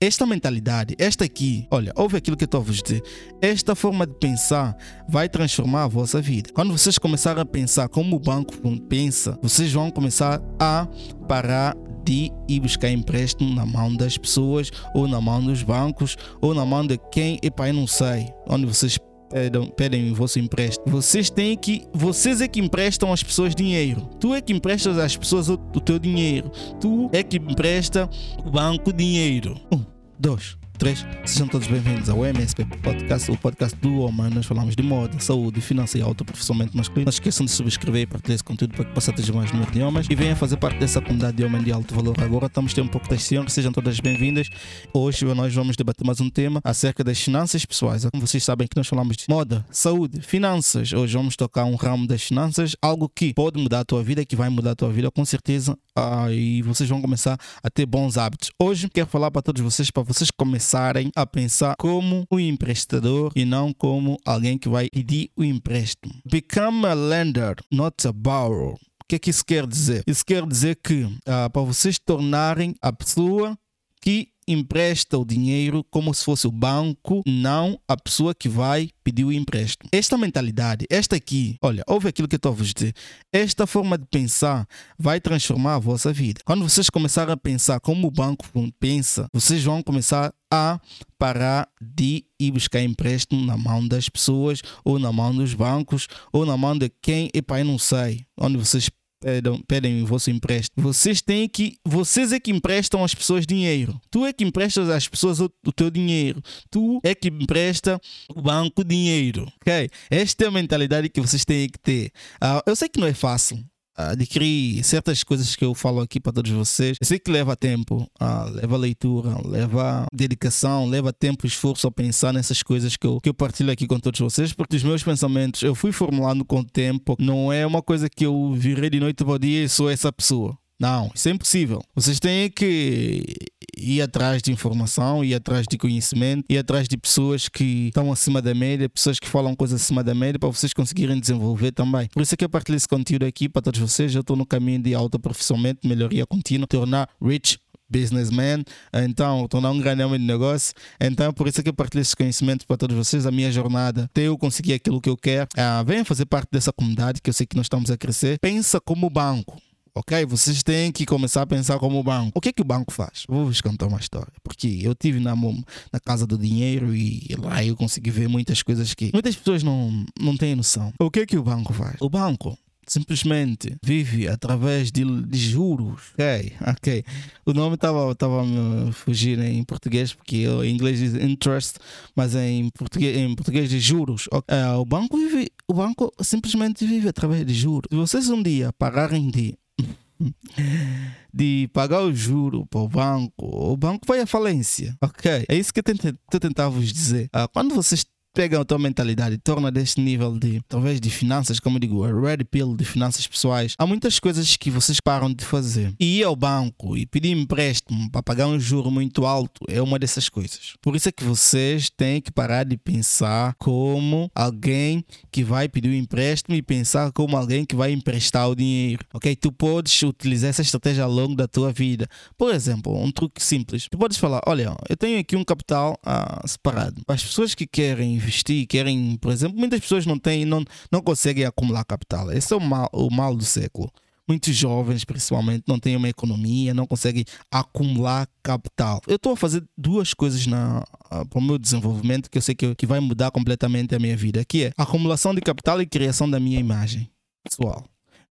Esta mentalidade, esta aqui, olha, ouve aquilo que eu estou a vos dizer. Esta forma de pensar vai transformar a vossa vida. Quando vocês começarem a pensar como o banco pensa, vocês vão começar a parar de ir buscar empréstimo na mão das pessoas, ou na mão dos bancos, ou na mão de quem, e pai, não sei, onde vocês pedem, pedem o vosso empréstimo. Vocês têm que. Vocês é que emprestam às pessoas dinheiro. Tu é que emprestas às pessoas o, o teu dinheiro. Tu é que empresta o banco dinheiro. Um, dois. 3. Sejam todos bem-vindos ao MSP Podcast, o podcast do Homem. Nós falamos de moda, saúde, finanças e autoprofissionamento masculino. Não esqueçam de subscrever e partilhar esse conteúdo para que possa atingir mais número de homens e venham fazer parte dessa comunidade de homens de alto valor. Agora estamos tendo um pouco das senhoras, sejam todas bem-vindas. Hoje nós vamos debater mais um tema acerca das finanças pessoais. Como vocês sabem que nós falamos de moda, saúde, finanças. Hoje vamos tocar um ramo das finanças, algo que pode mudar a tua vida, que vai mudar a tua vida com certeza. Ah, e vocês vão começar a ter bons hábitos. Hoje quero falar para todos vocês, para vocês começarem a pensar como um emprestador e não como alguém que vai pedir o empréstimo. Become a lender, not a borrower. O que é que isso quer dizer? Isso quer dizer que uh, para vocês tornarem a pessoa que empresta o dinheiro como se fosse o banco, não a pessoa que vai pedir o empréstimo. Esta mentalidade, esta aqui, olha, ouve aquilo que eu estou a vos dizer. Esta forma de pensar vai transformar a vossa vida. Quando vocês começarem a pensar como o banco pensa, vocês vão começar a parar de ir buscar empréstimo na mão das pessoas, ou na mão dos bancos, ou na mão de quem, e pai, não sei, onde vocês pedem, pedem o vosso empréstimo. Vocês têm que. Vocês é que emprestam às pessoas dinheiro. Tu é que emprestas às pessoas o, o teu dinheiro. Tu é que empresta o banco dinheiro. Ok? Esta é a mentalidade que vocês têm que ter. Uh, eu sei que não é fácil adquirir certas coisas que eu falo aqui para todos vocês. Eu sei que leva tempo, ah, leva leitura, leva dedicação, leva tempo e esforço a pensar nessas coisas que eu, que eu partilho aqui com todos vocês, porque os meus pensamentos eu fui formulando com o tempo, não é uma coisa que eu virei de noite para o dia e sou essa pessoa. Não, isso é impossível. Vocês têm que ir atrás de informação, ir atrás de conhecimento, ir atrás de pessoas que estão acima da média, pessoas que falam coisas acima da média para vocês conseguirem desenvolver também. Por isso é que eu partilho esse conteúdo aqui para todos vocês. Eu estou no caminho de autoprofissionamento, melhoria contínua, tornar rich businessman, então tornar um grande homem de negócio. Então, por isso é que eu partilho esse conhecimento para todos vocês, a minha jornada, até eu conseguir aquilo que eu quero. Ah, venham fazer parte dessa comunidade que eu sei que nós estamos a crescer. Pensa como banco ok? Vocês têm que começar a pensar como o banco. O que é que o banco faz? Vou vos contar uma história. Porque eu tive na, na casa do dinheiro e lá eu consegui ver muitas coisas que muitas pessoas não, não têm noção. O que é que o banco faz? O banco simplesmente vive através de, de juros. Ok, ok. O nome estava tava a me fugir em português, porque eu, em inglês diz interest, mas em português, em português diz juros. Okay. Uh, o banco vive, o banco simplesmente vive através de juros. Se vocês um dia pagarem de de pagar o juro para o banco, o banco vai à falência. Ok? É isso que eu tentava vos dizer. Ah, quando vocês pega a tua mentalidade e torna deste nível de, talvez, de finanças, como eu digo, a red pill de finanças pessoais, há muitas coisas que vocês param de fazer. E ir ao banco e pedir empréstimo para pagar um juro muito alto é uma dessas coisas. Por isso é que vocês têm que parar de pensar como alguém que vai pedir um empréstimo e pensar como alguém que vai emprestar o dinheiro. Ok? Tu podes utilizar essa estratégia ao longo da tua vida. Por exemplo, um truque simples. Tu podes falar: olha, eu tenho aqui um capital ah, separado. As pessoas que querem investir, querem, por exemplo, muitas pessoas não têm, não, não conseguem acumular capital. Esse é o mal, o mal do século. Muitos jovens, principalmente, não têm uma economia, não conseguem acumular capital. Eu estou a fazer duas coisas na, uh, para o meu desenvolvimento que eu sei que, que vai mudar completamente a minha vida, que é acumulação de capital e criação da minha imagem pessoal.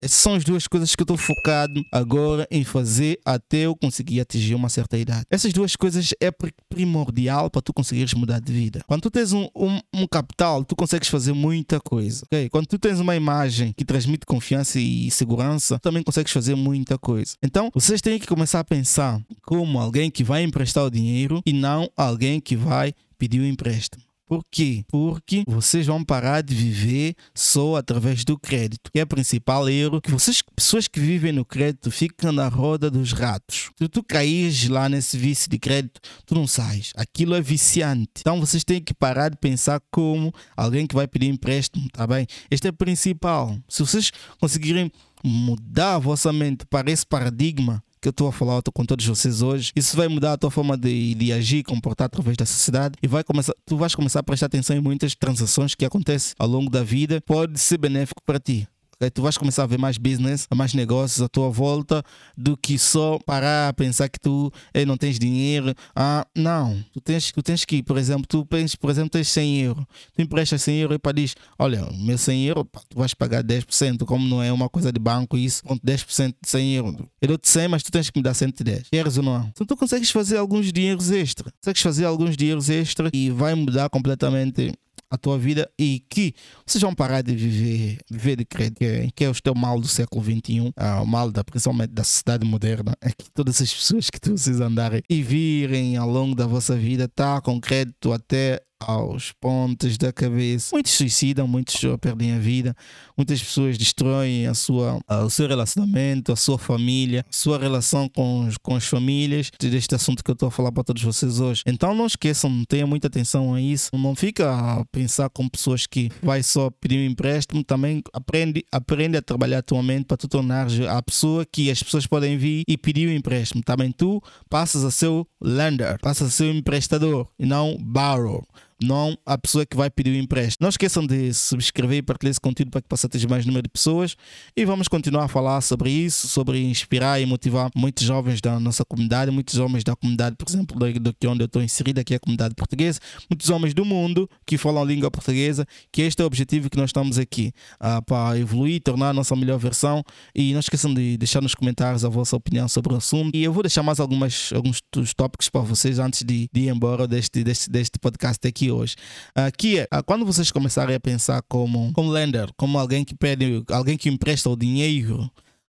Essas são as duas coisas que eu estou focado agora em fazer até eu conseguir atingir uma certa idade. Essas duas coisas é primordial para tu conseguires mudar de vida. Quando tu tens um, um, um capital, tu consegues fazer muita coisa. Okay? Quando tu tens uma imagem que transmite confiança e segurança, também consegues fazer muita coisa. Então, vocês têm que começar a pensar como alguém que vai emprestar o dinheiro e não alguém que vai pedir o empréstimo. Por quê? Porque vocês vão parar de viver só através do crédito, que é o principal erro que vocês, pessoas que vivem no crédito, ficam na roda dos ratos. Se tu caís lá nesse vício de crédito, tu não sais. Aquilo é viciante. Então vocês têm que parar de pensar como alguém que vai pedir empréstimo, tá bem? Este é o principal. Se vocês conseguirem mudar a vossa mente para esse paradigma, que eu estou a falar com todos vocês hoje, isso vai mudar a tua forma de, de agir, comportar através da sociedade e vai começar, tu vais começar a prestar atenção em muitas transações que acontecem ao longo da vida, pode ser benéfico para ti. Tu vais começar a ver mais business, mais negócios à tua volta do que só parar a pensar que tu não tens dinheiro. Ah, não. Tu tens, tu tens que, por exemplo, tu pensas, por exemplo, tens 100 euros. Tu emprestas 100 euros e para diz, olha, meu 100 euros, tu vais pagar 10%, como não é uma coisa de banco isso, com 10% de 100 euros. Eu dou-te 100, mas tu tens que me dar 110. Queres ou não? Então tu consegues fazer alguns dinheiros extra. Consegues fazer alguns dinheiros extra e vai mudar completamente a tua vida e que vocês vão parar de viver, viver de crédito, que que é o teu mal do século XXI, ah, o mal da, principalmente da sociedade moderna, é que todas as pessoas que vocês andarem e virem ao longo da vossa vida tá com crédito até aos pontos da cabeça. Muitos suicidam, muitos perdem a vida, muitas pessoas destroem a sua, o seu relacionamento, a sua família, a sua relação com, com as famílias, deste assunto que eu estou a falar para todos vocês hoje. Então não esqueçam, tenham muita atenção a isso. Não fica a pensar com pessoas que vai só pedir um empréstimo, também aprende, aprende a trabalhar atualmente para tu tornar a pessoa que as pessoas podem vir e pedir um empréstimo. Também tu passas a ser o lender, passas a ser o emprestador e não borrow não a pessoa que vai pedir o empréstimo. Não esqueçam de subscrever e partilhar esse conteúdo para que possa ter mais número de pessoas. E vamos continuar a falar sobre isso, sobre inspirar e motivar muitos jovens da nossa comunidade, muitos homens da comunidade, por exemplo, do que onde eu estou inserido, aqui é a comunidade portuguesa, muitos homens do mundo que falam língua portuguesa, que este é o objetivo que nós estamos aqui, uh, para evoluir, tornar a nossa melhor versão. E não esqueçam de deixar nos comentários a vossa opinião sobre o assunto. E eu vou deixar mais algumas, alguns tópicos para vocês antes de, de ir embora deste, deste, deste podcast aqui hoje. Que é, uh, quando vocês começarem a pensar como, como lender, como alguém que pede, alguém que empresta o dinheiro,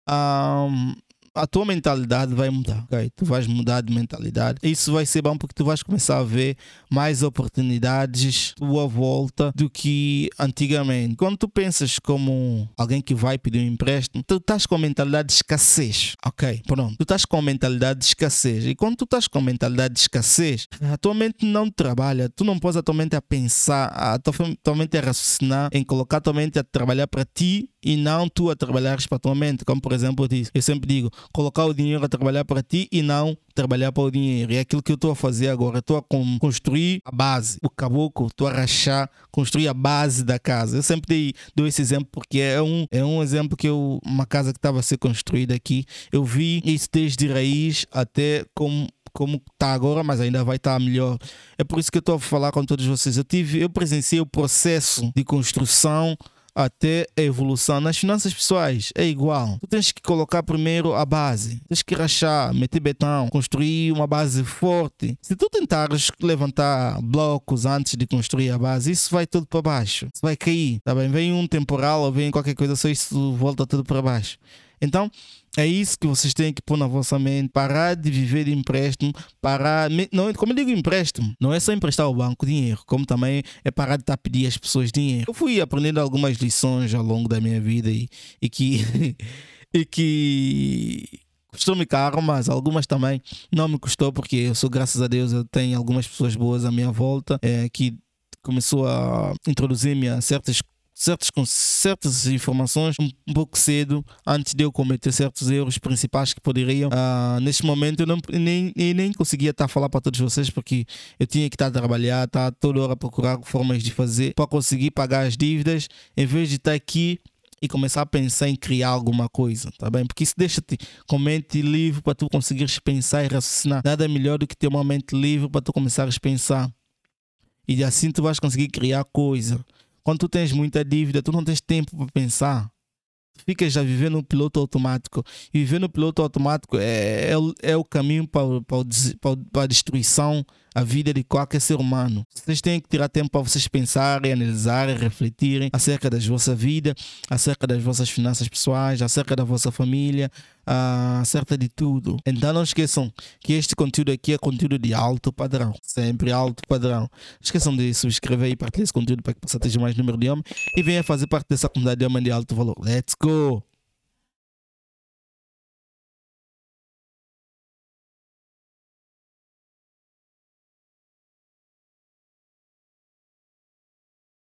um, a tua mentalidade vai mudar, ok? Tu vais mudar de mentalidade. Isso vai ser bom porque tu vais começar a ver mais oportunidades tua volta do que antigamente. Quando tu pensas como alguém que vai pedir um empréstimo, tu estás com a mentalidade de escassez, ok? Pronto. Tu estás com a mentalidade de escassez. E quando tu estás com a mentalidade de escassez, a tua mente não trabalha. Tu não podes a tua mente a pensar, a tua mente a raciocinar em colocar a tua mente a trabalhar para ti e não tu a trabalhares para a tua mente. Como por exemplo, eu sempre digo, colocar o dinheiro a trabalhar para ti e não trabalhar para o dinheiro. É aquilo que eu estou a fazer agora. Estou a construir a base. O caboclo, estou a rachar, construir a base da casa. Eu sempre dou esse exemplo porque é um, é um exemplo que eu, uma casa que estava a ser construída aqui, eu vi isso desde raiz até como como está agora, mas ainda vai estar tá melhor. É por isso que eu estou a falar com todos vocês. Eu tive, eu presenciei o processo de construção até a evolução. Nas finanças pessoais é igual. Tu tens que colocar primeiro a base. Tens que rachar, meter betão, construir uma base forte. Se tu tentares levantar blocos antes de construir a base, isso vai tudo para baixo. Isso vai cair. Tá bem? Vem um temporal ou vem qualquer coisa, só isso volta tudo para baixo. Então, é isso que vocês têm que pôr na vossa mente. Parar de viver de empréstimo. Parar. Não, como eu digo empréstimo, não é só emprestar ao banco dinheiro, como também é parar de estar a pedir às pessoas dinheiro. Eu fui aprendendo algumas lições ao longo da minha vida e, e que. e que custou-me caro, mas algumas também não me custou, porque eu sou, graças a Deus, eu tenho algumas pessoas boas à minha volta é, que começou a introduzir-me a certas certas, certas informações um, pouco cedo, antes de eu cometer certos erros principais que poderiam. Uh, neste momento eu, não, nem, nem conseguia estar a falar para todos vocês porque eu tinha que estar a trabalhar, estar toda hora a procurar formas de fazer para conseguir pagar as dívidas, em vez de estar aqui e começar a pensar em criar alguma coisa, tá bem? Porque isso deixa-te com mente livre para tu conseguires pensar e raciocinar. Nada melhor do que ter uma mente livre para tu começares a pensar. E assim tu vais conseguir criar coisa. Quando tu tens muita dívida, tu não tens tempo para pensar. Ficas já vivendo no piloto automático. E viver no piloto automático é, é, é o caminho para, para, para a destruição a vida de qualquer ser humano. Vocês têm que tirar tempo para vocês pensarem, analisarem, refletirem acerca da vossa vida, acerca das vossas finanças pessoais, acerca da vossa família, uh, acerca de tudo. Então não esqueçam que este conteúdo aqui é conteúdo de alto padrão, sempre alto padrão. Esqueçam de subscrever e partilhar esse conteúdo para que possa ter mais número de homens e venha fazer parte dessa comunidade de homens de alto valor. Let's go!